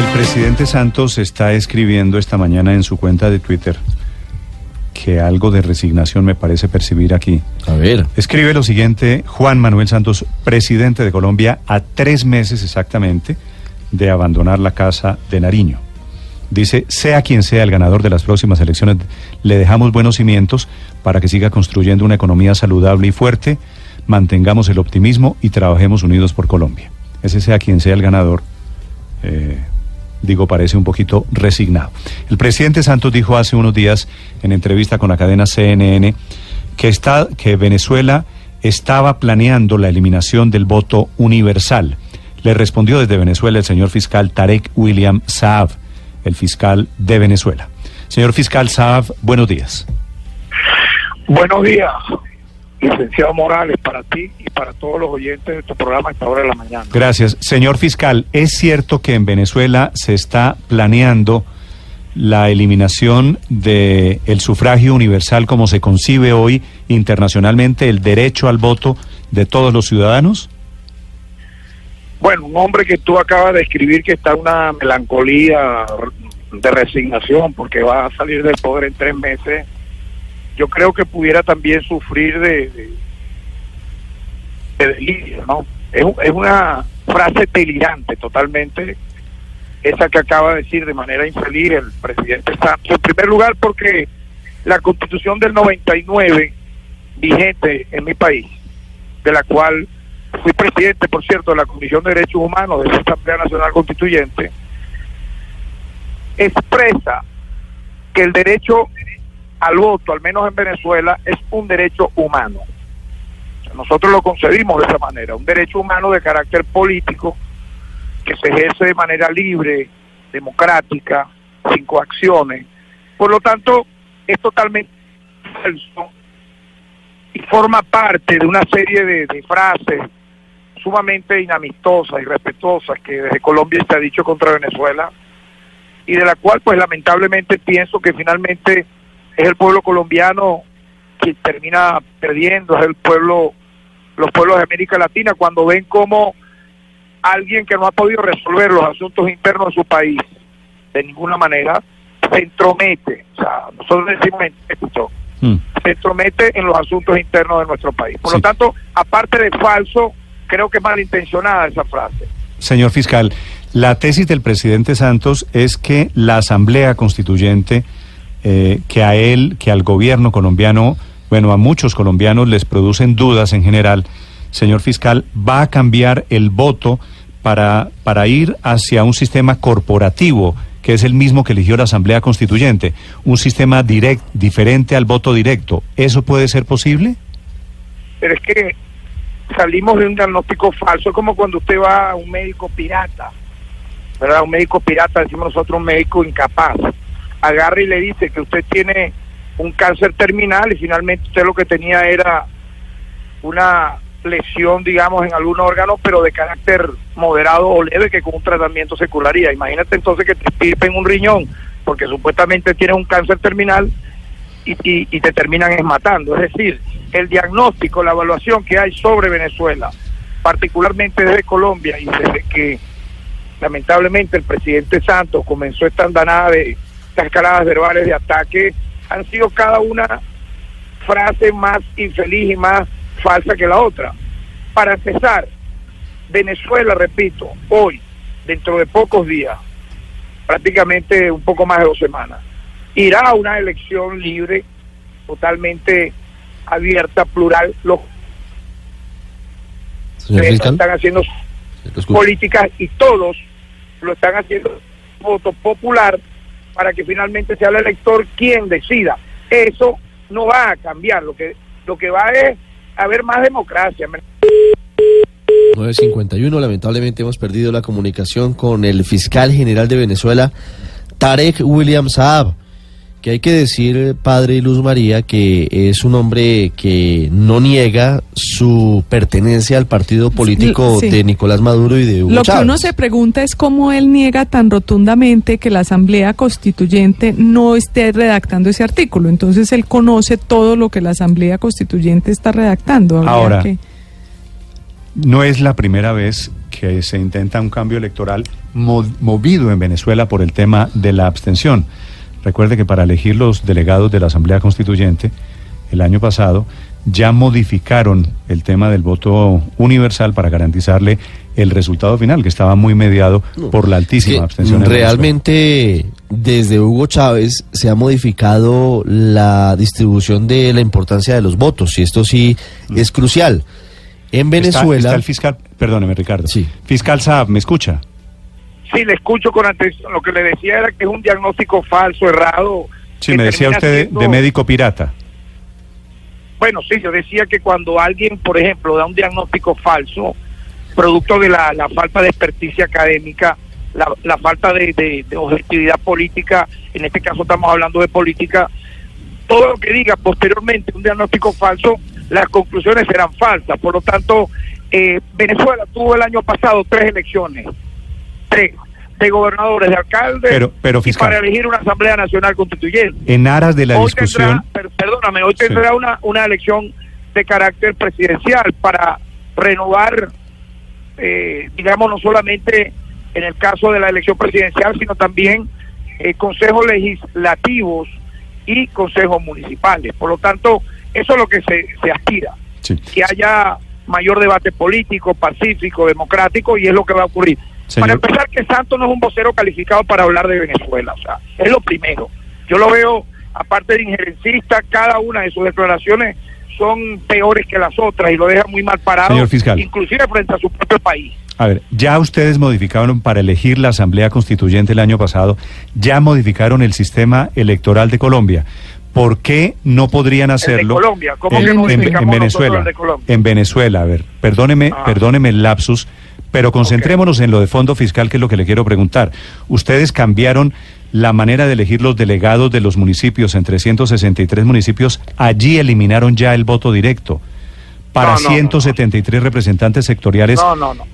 El presidente Santos está escribiendo esta mañana en su cuenta de Twitter que algo de resignación me parece percibir aquí. A ver. Escribe lo siguiente, Juan Manuel Santos, presidente de Colombia, a tres meses exactamente de abandonar la casa de Nariño. Dice, sea quien sea el ganador de las próximas elecciones, le dejamos buenos cimientos para que siga construyendo una economía saludable y fuerte, mantengamos el optimismo y trabajemos unidos por Colombia. Ese sea quien sea el ganador. Eh, digo, parece un poquito resignado. El presidente Santos dijo hace unos días en entrevista con la cadena CNN que, está, que Venezuela estaba planeando la eliminación del voto universal. Le respondió desde Venezuela el señor fiscal Tarek William Saab, el fiscal de Venezuela. Señor fiscal Saab, buenos días. Buenos días licenciado Morales, para ti y para todos los oyentes de tu programa a esta hora de la mañana. Gracias. Señor fiscal, ¿es cierto que en Venezuela se está planeando la eliminación del el sufragio universal como se concibe hoy internacionalmente, el derecho al voto de todos los ciudadanos? Bueno, un hombre que tú acabas de escribir que está en una melancolía de resignación porque va a salir del poder en tres meses yo creo que pudiera también sufrir de, de, delirio, ¿no? Es, es una frase delirante totalmente, esa que acaba de decir de manera infeliz el presidente Santos. En primer lugar, porque la constitución del 99, vigente en mi país, de la cual fui presidente, por cierto, de la Comisión de Derechos Humanos de la Asamblea Nacional Constituyente, expresa que el derecho al voto, al menos en Venezuela, es un derecho humano. Nosotros lo concedimos de esa manera, un derecho humano de carácter político que se ejerce de manera libre, democrática, sin coacciones. Por lo tanto, es totalmente falso y forma parte de una serie de, de frases sumamente inamistosas y respetuosas que desde Colombia se ha dicho contra Venezuela y de la cual pues lamentablemente pienso que finalmente es el pueblo colombiano quien termina perdiendo, es el pueblo, los pueblos de América Latina, cuando ven como alguien que no ha podido resolver los asuntos internos de su país de ninguna manera se entromete, o sea, nosotros decimos esto, mm. se entromete en los asuntos internos de nuestro país. Por lo tanto, aparte de falso, creo que es malintencionada esa frase. Señor fiscal, la tesis del presidente Santos es que la Asamblea Constituyente eh, que a él, que al gobierno colombiano, bueno, a muchos colombianos les producen dudas en general, señor fiscal, va a cambiar el voto para, para ir hacia un sistema corporativo que es el mismo que eligió la Asamblea Constituyente, un sistema direct, diferente al voto directo. ¿Eso puede ser posible? Pero es que salimos de un diagnóstico falso, como cuando usted va a un médico pirata, ¿verdad? Un médico pirata, decimos nosotros, un médico incapaz agarra y le dice que usted tiene un cáncer terminal y finalmente usted lo que tenía era una lesión, digamos, en algún órgano, pero de carácter moderado o leve que con un tratamiento se curaría. Imagínate entonces que te en un riñón porque supuestamente tienes un cáncer terminal y, y, te terminan matando. Es decir, el diagnóstico, la evaluación que hay sobre Venezuela, particularmente desde Colombia y desde que lamentablemente el presidente Santos comenzó esta andanada de escaladas verbales de ataque han sido cada una frase más infeliz y más falsa que la otra. Para empezar, Venezuela, repito, hoy, dentro de pocos días, prácticamente un poco más de dos semanas, irá a una elección libre, totalmente abierta, plural. Los están haciendo políticas y todos lo están haciendo voto popular para que finalmente sea el elector quien decida. Eso no va a cambiar, lo que, lo que va es haber más democracia. 951, lamentablemente hemos perdido la comunicación con el fiscal general de Venezuela, Tarek William Saab que hay que decir, padre Luz María, que es un hombre que no niega su pertenencia al partido político de Nicolás Maduro y de Hugo Lo que uno se pregunta es cómo él niega tan rotundamente que la Asamblea Constituyente no esté redactando ese artículo. Entonces él conoce todo lo que la Asamblea Constituyente está redactando. Ahora, No es la primera vez que se intenta un cambio electoral mo- movido en Venezuela por el tema de la abstención. Recuerde que para elegir los delegados de la Asamblea Constituyente el año pasado ya modificaron el tema del voto universal para garantizarle el resultado final, que estaba muy mediado por la altísima que abstención. en Venezuela. realmente desde Hugo Chávez se ha modificado la distribución de la importancia de los votos y esto sí es crucial. En Mm. Está- Venezuela, Está, el fiscal, perdóneme Ricardo. Sí. Fiscal Saab, ¿me escucha? Sí, le escucho con atención. Lo que le decía era que es un diagnóstico falso, errado. Sí, me decía usted de- siendo- de médico pirata. Bueno, sí, yo decía que cuando alguien, por ejemplo, da un diagnóstico falso, producto de la, la falta de experticia académica, la, la falta de, de- de objetividad política, en este caso estamos hablando de política, todo lo que diga posteriormente un diagnóstico falso, las conclusiones serán falsas. Por lo tanto, eh, Venezuela tuvo el año pasado tres elecciones, de gobernadores, de alcaldes, Pero- pero, y fiscal. para elegir una Asamblea Nacional Constituyente En aras de la hoy discusión. tendrá, per- perdóname, hoy Sí. tendrá una, una elección de carácter presidencial para renovar, eh, digamos, no solamente en el caso de la elección presidencial, sino también eh, consejos legislativos y consejos municipales. Por lo tanto, eso es lo que se, se aspira, Sí. que haya mayor debate político, pacífico, democrático, y es lo que va a ocurrir. Para empezar, que Santos no es un vocero calificado para hablar de Venezuela, o sea, es lo primero. Yo lo veo, aparte de injerencista, cada una de sus declaraciones son peores que las otras y lo deja muy mal parado, Señor fiscal. inclusive frente a su propio país. A ver, ya ustedes modificaron para elegir la Asamblea Constituyente el año pasado, ya modificaron el sistema electoral de Colombia. ¿Por qué no podrían hacerlo Colombia, ¿cómo en, que en- en Venezuela? el de Colombia? En Venezuela, a ver, perdóneme, Ah. perdóneme el lapsus, pero concentrémonos en lo de fondo fiscal, que es lo que le quiero preguntar. Ustedes cambiaron la manera de elegir los delegados de los municipios en 363 municipios, allí eliminaron ya el voto directo. Para No, no, no, no. 173 representantes sectoriales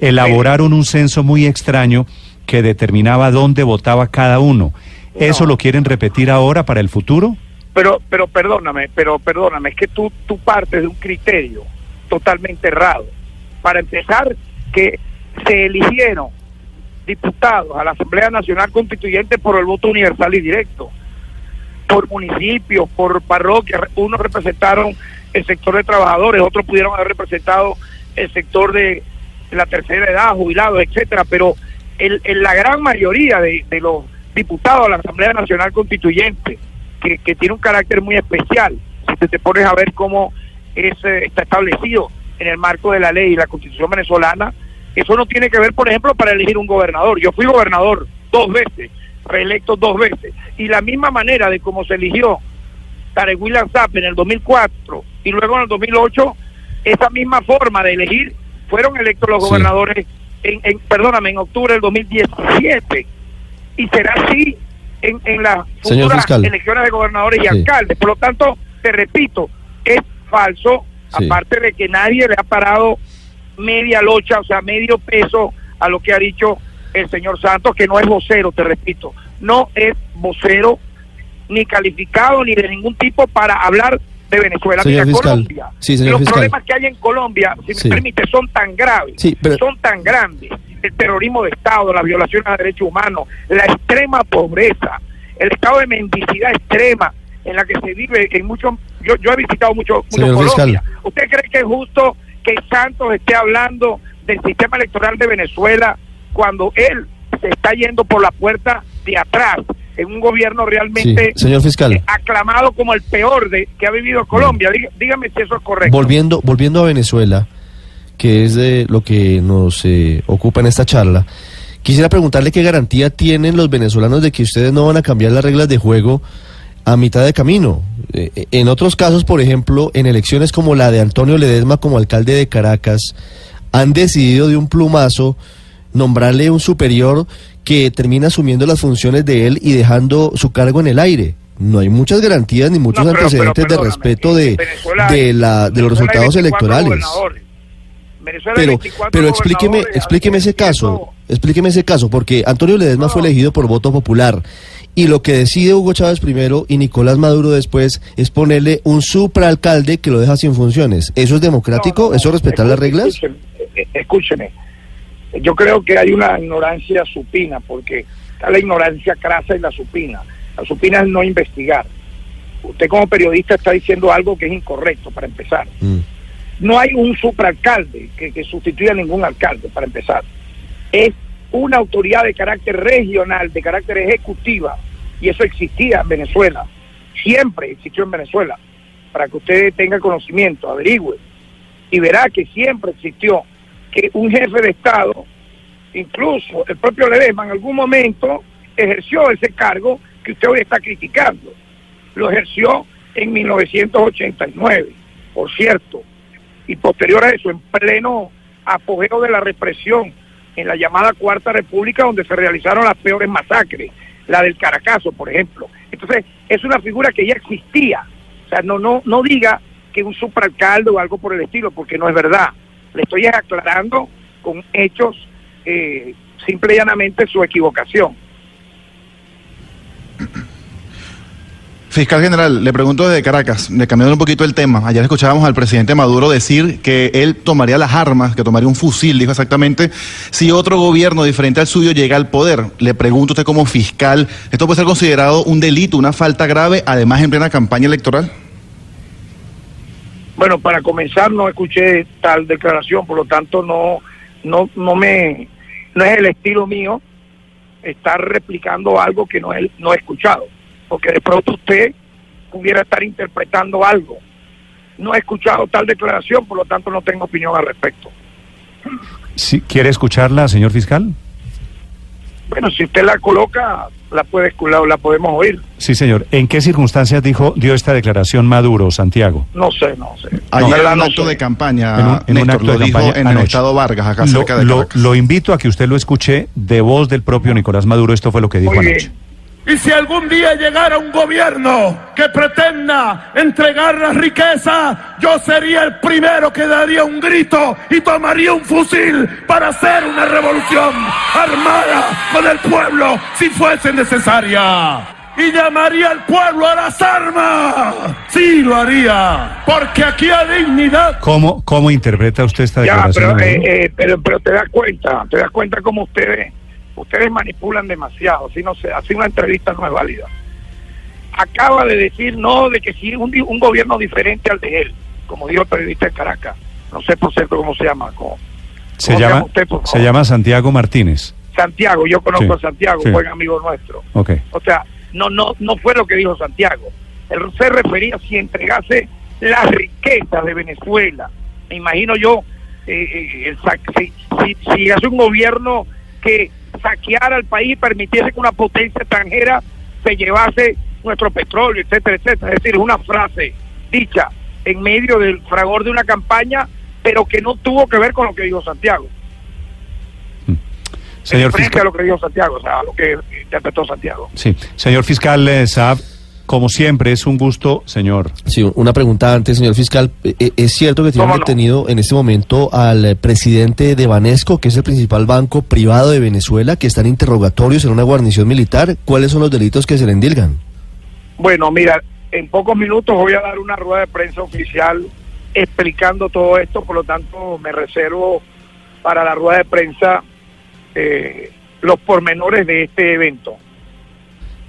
elaboraron un censo muy extraño que determinaba dónde votaba cada uno. ¿Eso lo quieren repetir ahora para el futuro? Pero, pero perdóname, pero perdóname, es que tú, tú partes de un criterio totalmente errado. Para empezar, que se eligieron diputados a la Asamblea Nacional Constituyente por el voto universal y directo, por municipios, por parroquias. Unos representaron el sector de trabajadores, otros pudieron haber representado el sector de la tercera edad, jubilados, etcétera, pero el, la gran mayoría de, los diputados a la Asamblea Nacional Constituyente, que, que tiene un carácter muy especial, si te, te pones a ver cómo es, eh, está establecido en el marco de la ley y la constitución venezolana, eso no tiene que ver, por ejemplo, para elegir un gobernador. Yo fui gobernador dos veces, reelecto dos veces, y la misma manera de cómo se eligió Tarek William Sapp en el 2004 y luego en el 2008, esa misma forma de elegir fueron electos los Sí. gobernadores, en, en, perdóname, en octubre del 2017. Y será así en, en las futuras elecciones de gobernadores y Sí. alcaldes. Por lo tanto, te repito, es falso, Sí. aparte de que nadie le ha parado media locha, o sea, medio peso a lo que ha dicho el señor Santos, que no es vocero, te repito, no es vocero ni calificado ni de ningún tipo para hablar de Venezuela. Señor Mira. Colombia, Sí, señor los fiscal. problemas que hay en Colombia, si Sí. me permite, son tan graves, Sí, pero- son tan grandes. El terrorismo de Estado, las violaciones a derechos humanos, la extrema pobreza, el estado de mendicidad extrema en la que se vive en muchos... Yo, yo he visitado mucho, mucho Señor Colombia. fiscal. ¿Usted cree que es justo que Santos esté hablando del sistema electoral de Venezuela cuando él se está yendo por la puerta de atrás en un gobierno Sí, realmente señor fiscal. eh, aclamado como el peor de que ha vivido Colombia? Dígame si eso es correcto. Volviendo, volviendo a Venezuela, que es de lo que nos eh, ocupa en esta charla, quisiera preguntarle qué garantía tienen los venezolanos de que ustedes no van a cambiar las reglas de juego a mitad de camino. Eh, en otros casos, por ejemplo, en elecciones como la de Antonio Ledesma como alcalde de Caracas, han decidido de un plumazo nombrarle un superior que termina asumiendo las funciones de él y dejando su cargo en el aire. No hay muchas garantías ni muchos No, pero- pero antecedentes de respeto de, de, la, de los resultados 24 electorales. Pero, 24 pero explíqueme, explíqueme ese caso, explíqueme ese caso, porque Antonio Ledesma No. fue elegido por voto popular y lo que decide Hugo Chávez primero y Nicolás Maduro después es ponerle un supraalcalde que lo deja sin funciones. ¿Eso es democrático? No, no, no. ¿Eso es respetar las reglas? escúcheme. eh, escúcheme, yo creo que hay una ignorancia supina, porque está la ignorancia crasa y la supina. La supina es no investigar. Usted como periodista está diciendo algo que es incorrecto, para empezar. Mm. No hay un supraalcalde que, que sustituya a ningún alcalde, para empezar. Es una autoridad de carácter regional, de carácter ejecutiva, y eso existía en Venezuela. Siempre existió en Venezuela. Para que usted tenga conocimiento, averigüe. Y verá que siempre existió que un jefe de Estado, incluso el propio Ledesma en algún momento ejerció ese cargo que usted hoy está criticando. Lo ejerció en 1989, por cierto, y posterior a eso, en pleno apogeo de la represión, en la llamada Cuarta República, donde se realizaron las peores masacres, la del Caracazo, por ejemplo. Entonces, es una figura que ya existía. O sea, no, no, no diga que un supralcalde o algo por el estilo, porque no es verdad. Le estoy aclarando con hechos eh, simple y llanamente su equivocación. Fiscal General, le pregunto desde Caracas, le cambiando un poquito el tema. Ayer escuchábamos al presidente Maduro decir que él tomaría las armas, que tomaría un fusil, dijo exactamente, si otro gobierno diferente al suyo llega al poder. Le pregunto usted como fiscal, ¿esto puede ser considerado un delito, una falta grave, además en plena campaña electoral? Bueno, para comenzar no escuché tal declaración, por lo tanto no, no, no me, no es el estilo mío estar replicando algo que no he, no he escuchado, porque de pronto usted pudiera estar interpretando algo. No he escuchado tal declaración, por lo tanto no tengo opinión al respecto. Sí, ¿Quiere escucharla, señor fiscal? Bueno, si usted la coloca, la puede la, la podemos oír. Sí, señor. ¿En qué circunstancias dijo dio esta declaración Maduro, Santiago? No sé, no sé. Ayer La en un no acto sé. de campaña, En un- en un acto de dijo campaña en el estado Vargas, acá Lo, cerca de lo- invito a que usted lo escuche de voz del propio Nicolás Maduro. Esto fue lo que dijo Muy anoche. bien. Y si algún día llegara un gobierno que pretenda entregar la riqueza, yo sería el primero que daría un grito y tomaría un fusil para hacer una revolución armada con el pueblo si fuese necesaria. Y llamaría al pueblo a las armas. Sí, lo haría. Porque aquí hay dignidad. ¿Cómo, ¿Cómo interpreta usted esta Ya, declaración? pero, de eh, eh, pero, pero te das cuenta, te das cuenta cómo ustedes, ustedes manipulan demasiado, así no sé, así una entrevista no es válida. Acaba de decir no, de que si un, un gobierno diferente al de él, como dijo el periodista de Caracas, no sé por cierto cómo se llama, se, ¿cómo se llama, usted, se llama Santiago Martínez. Santiago, yo conozco Sí, a Santiago, sí. buen amigo nuestro. Ok. O sea, no, no, no fue lo que dijo Santiago. Él se refería si entregase las riquezas de Venezuela. Me imagino yo, eh, eh, el si, si, si hace un gobierno que saqueara el país y permitiese que una potencia extranjera se llevase nuestro petróleo, etcétera, etcétera. Es decir, una frase dicha en medio del fragor de una campaña, pero que no tuvo que ver con lo que dijo Santiago. Señor frente fiscal. a lo que dijo Santiago, o sea, a lo que interpretó Santiago. Sí. Señor fiscal eh, Saab, como siempre, es un gusto, señor. Sí, una pregunta antes, señor fiscal. Eh, ¿Es cierto que tienen detenido en este momento al eh, presidente de Banesco, que es el principal banco privado de Venezuela, que está en interrogatorios en una guarnición militar? ¿Cuáles son los delitos que se le endilgan? Bueno, mira, en pocos minutos voy a dar una rueda de prensa oficial explicando todo esto, por lo tanto me reservo para la rueda de prensa eh, los pormenores de este evento.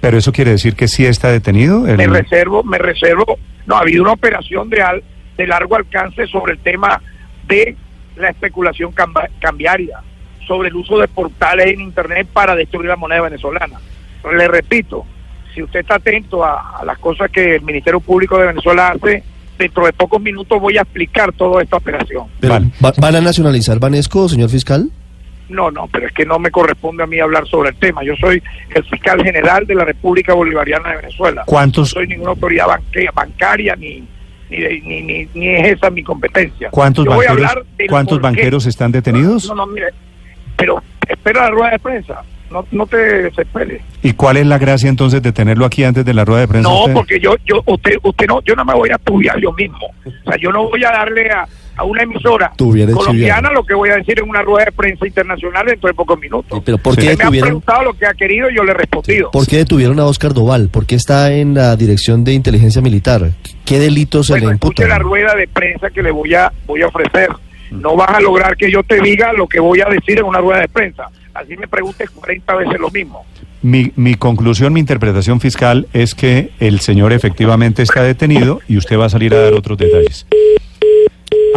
Pero eso quiere decir que sí está detenido. el- Me reservo, me reservo, no, ha habido una operación de, al- de largo alcance sobre el tema de la especulación camba- cambiaria, sobre el uso de portales en Internet para destruir la moneda venezolana. Pero le repito, si usted está atento a, a las cosas que el Ministerio Público de Venezuela hace, dentro de pocos minutos voy a explicar toda esta operación. Pero, Vale. ¿va- ¿Van a nacionalizar Banesco, señor fiscal? No, no, pero es que no me corresponde a mí hablar sobre el tema. Yo soy el fiscal general de la República Bolivariana de Venezuela. ¿Cuántos- No soy ninguna autoridad banque- bancaria ni ni, ni, ni, ni es esa mi competencia. ¿Cuántos Yo banqueros, ¿cuántos banqueros están detenidos? No, no, mire, pero espera la rueda de prensa. No, no te desesperes. ¿Y cuál es la gracia entonces de tenerlo aquí antes de la rueda de prensa? No, usted? porque yo, yo, usted, usted no, yo no me voy a estudiar yo mismo. O sea, yo no voy a darle a, a una emisora colombiana chiviano. lo que voy a decir en una rueda de prensa internacional dentro de pocos minutos. Sí, pero ¿por Sí. qué Usted me ha detuvieron, preguntado lo que ha querido y yo le he respondido. ¿por qué detuvieron a Oscar Doval? ¿Por qué está en la dirección de inteligencia militar? ¿Qué delitos se Bueno, le imputan? la rueda de prensa que le voy a voy a ofrecer. No vas a lograr que yo te diga lo que voy a decir en una rueda de prensa. Así me preguntes 40 veces lo mismo. Mi, mi conclusión, mi interpretación fiscal es que el señor efectivamente está detenido y usted va a salir a dar otros detalles.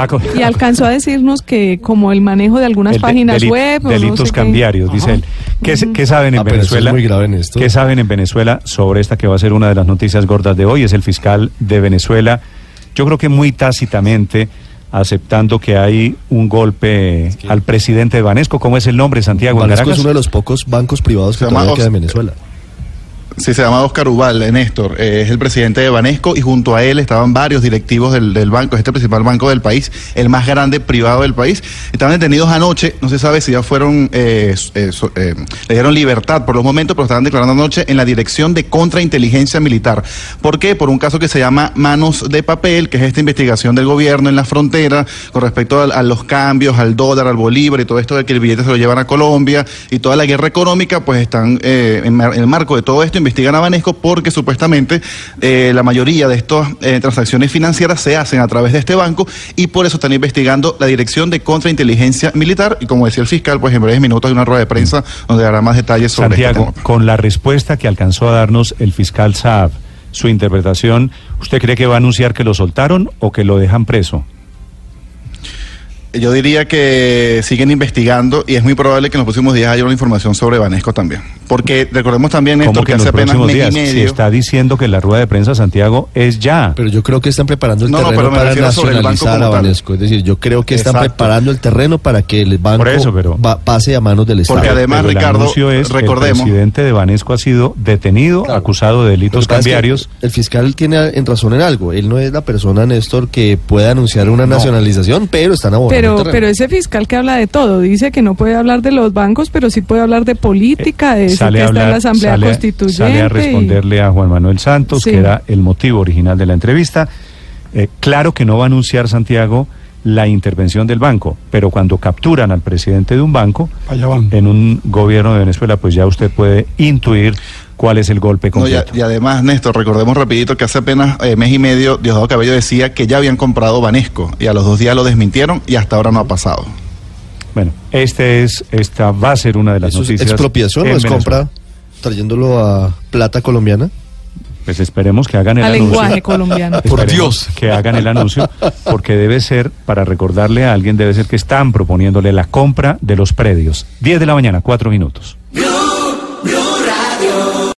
Ah, Y alcanzó a decirnos que como el manejo de algunas El páginas deli- web... o no Delitos sé qué. cambiarios, dice él. ¿Qué, saben en Ah, es Venezuela? muy grave, Néstor. ¿Qué saben en Venezuela sobre esta que va a ser una de las noticias gordas de hoy? Es el fiscal de Venezuela, yo creo que muy tácitamente aceptando que hay un golpe al presidente de Banesco. ¿Cómo es el nombre, Santiago? en Banesco es uno de los pocos bancos privados que queda en Venezuela. Sí, se llama Oscar Ubal, eh, Néstor. eh, es el presidente de Banesco y junto a él estaban varios directivos del, del banco, este principal banco del país, el más grande privado del país. Estaban detenidos anoche, no se sabe si ya fueron, eh, eh, le dieron libertad por los momentos, pero estaban declarando anoche en la Dirección de Contrainteligencia Militar. ¿Por qué? Por un caso que se llama Manos de Papel, que es esta investigación del gobierno en la frontera con respecto a, a los cambios, al dólar, al bolívar y todo esto de que el billete se lo llevan a Colombia y toda la guerra económica, pues están en, mar- en el marco de todo esto investigan a Banesco porque supuestamente eh, la mayoría de estas eh, transacciones financieras se hacen a través de este banco y por eso están investigando la Dirección de Contrainteligencia Militar y como decía el fiscal, pues en breves minutos hay una rueda de prensa donde dará más detalles sobre Santiago, este tema. con la respuesta que alcanzó a darnos el fiscal Saab, su interpretación, ¿usted cree que va a anunciar que lo soltaron o que lo dejan preso? Yo diría que siguen investigando y es muy probable que en los próximos días haya una información sobre Banesco también. Porque recordemos también, ¿Cómo Néstor, que hace apenas mes días? y medio... Si está diciendo que la rueda de prensa, Santiago, es ya. Pero yo creo que están preparando el No, no, terreno pero me para refiero sobre el banco nacionalizar a. Banesco. Es decir, yo creo que están Exacto. preparando el terreno para que el banco eso, pero- va- pase a manos del Estado. Porque además, Pero el Ricardo, es, recordemos- El presidente de Banesco ha sido detenido, Claro. acusado de delitos es que cambiarios. El fiscal tiene en razón en algo. Él no es la persona, Néstor, que pueda anunciar una nacionalización, pero están abordando Pero, pero ese fiscal que habla de todo, dice que no puede hablar de los bancos, pero sí puede hablar de política, de decir sale que está en la Asamblea sale Constituyente. sale a y- responderle a Juan Manuel Santos, Sí. que era el motivo original de la entrevista. Eh, claro que no va a anunciar Santiago la intervención del banco, pero cuando capturan al presidente de un banco Allá van. en un gobierno de Venezuela, pues ya usted puede intuir cuál es el golpe No, y, a- completo. y además, Néstor, recordemos rapidito que hace apenas eh, mes y medio Diosdado Cabello decía que ya habían comprado Banesco y a los dos días lo desmintieron y hasta ahora no ha pasado. Bueno, este es, esta va a ser una de las ¿Eso es noticias. expropiación o es Venezuela. compra trayéndolo a plata colombiana? Pues esperemos que hagan el Al anuncio. lenguaje colombiano. Por Dios. Que hagan el anuncio, porque debe ser, para recordarle a alguien, debe ser que están proponiéndole la compra de los predios. 10 de la mañana, cuatro minutos.